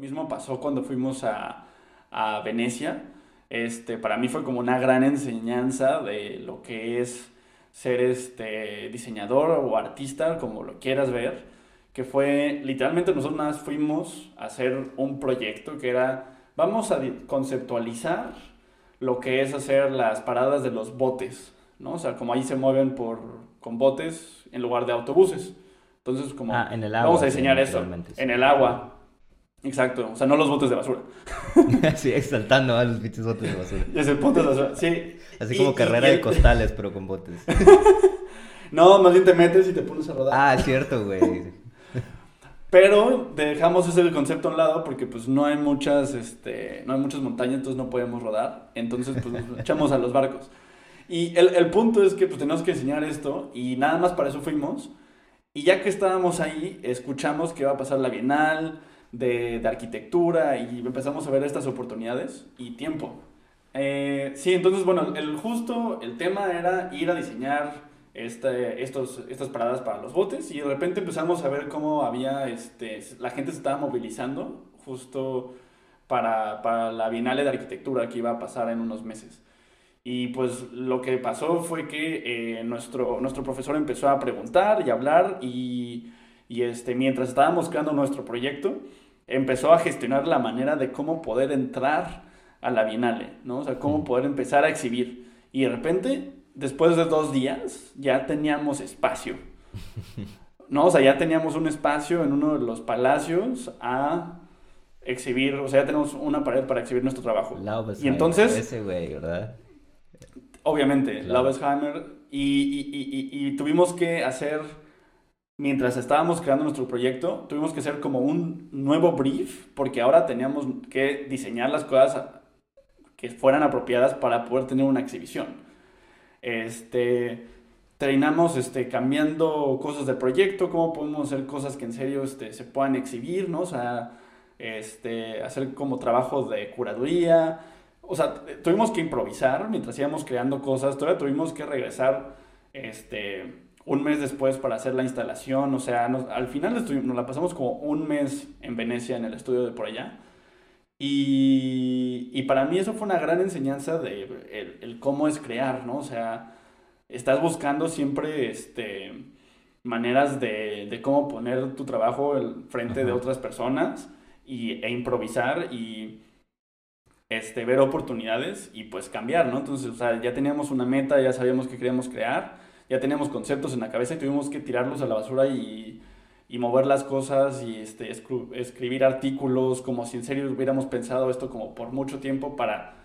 Lo mismo pasó cuando fuimos a, a Venecia. Este, para mí fue como una gran enseñanza de lo que es ser este diseñador o artista, como lo quieras ver, que fue literalmente nosotros nada más fuimos a hacer un proyecto que era vamos a conceptualizar lo que es hacer las paradas de los botes, ¿no? O sea, como ahí se mueven por con botes en lugar de autobuses. Entonces, como ah, en el agua, vamos a diseñar eso en el agua. Exacto, o sea, no los botes de basura. sí, exaltando a los bichos botes de basura. es el punto de basura, sí. Así como carrera de costales, pero con botes. no, más bien te metes y te pones a rodar. Ah, cierto, güey. Pero dejamos ese concepto a un lado porque pues no hay muchas, este, no hay muchas montañas, entonces no podemos rodar. Entonces pues nos echamos a los barcos. Y el, el punto es que pues tenemos que enseñar esto y nada más para eso fuimos. Y ya que estábamos ahí, escuchamos que iba a pasar la Bienal de, de arquitectura y empezamos a ver estas oportunidades y tiempo. Eh, sí, entonces bueno, el justo, el tema era ir a diseñar este, estos, estas paradas para los botes y de repente empezamos a ver cómo había, este, la gente se estaba movilizando justo para, para la Bienal de Arquitectura que iba a pasar en unos meses. Y pues lo que pasó fue que eh, nuestro, nuestro profesor empezó a preguntar y hablar y, y, este, mientras estábamos creando nuestro proyecto, empezó a gestionar la manera de cómo poder entrar a la Bienal, ¿no? O sea, cómo poder empezar a exhibir. Y de repente después de dos días ya teníamos espacio. ¿No? O sea, ya teníamos un espacio en uno de los palacios a exhibir, o sea, ya tenemos una pared para exhibir nuestro trabajo. y entonces... Ese güey, ¿verdad? Obviamente, Laubesheimer. Y, y, y, tuvimos que hacer, mientras estábamos creando nuestro proyecto, tuvimos que hacer como un nuevo brief, porque ahora teníamos que diseñar las cosas que fueran apropiadas para poder tener una exhibición. Este, terminamos este, cambiando cosas del proyecto, cómo podemos hacer cosas que en serio este, se puedan exhibir, ¿no? O sea, este, hacer como trabajo de curaduría. O sea, tuvimos que improvisar mientras íbamos creando cosas. Todavía tuvimos que regresar este, un mes después para hacer la instalación. O sea, al final nos la pasamos como un mes en Venecia, en el estudio de por allá. Y, y, para mí eso fue una gran enseñanza de el, cómo es crear, ¿no? O sea, estás buscando siempre este, maneras de, de cómo poner tu trabajo el frente de otras personas y, e improvisar y este, ver oportunidades y pues cambiar, ¿no? Entonces, o sea, ya teníamos una meta, ya sabíamos que queríamos crear, ya teníamos conceptos en la cabeza y tuvimos que tirarlos a la basura y y mover las cosas y este, escribir artículos como si en serio hubiéramos pensado esto como por mucho tiempo para,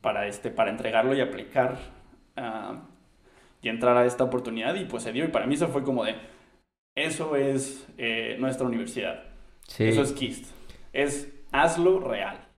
para, este, para entregarlo y aplicar ah, y entrar a esta oportunidad y pues se dio y para mí eso fue como de, eso es eh, nuestra universidad, eso es KIST, es hazlo real.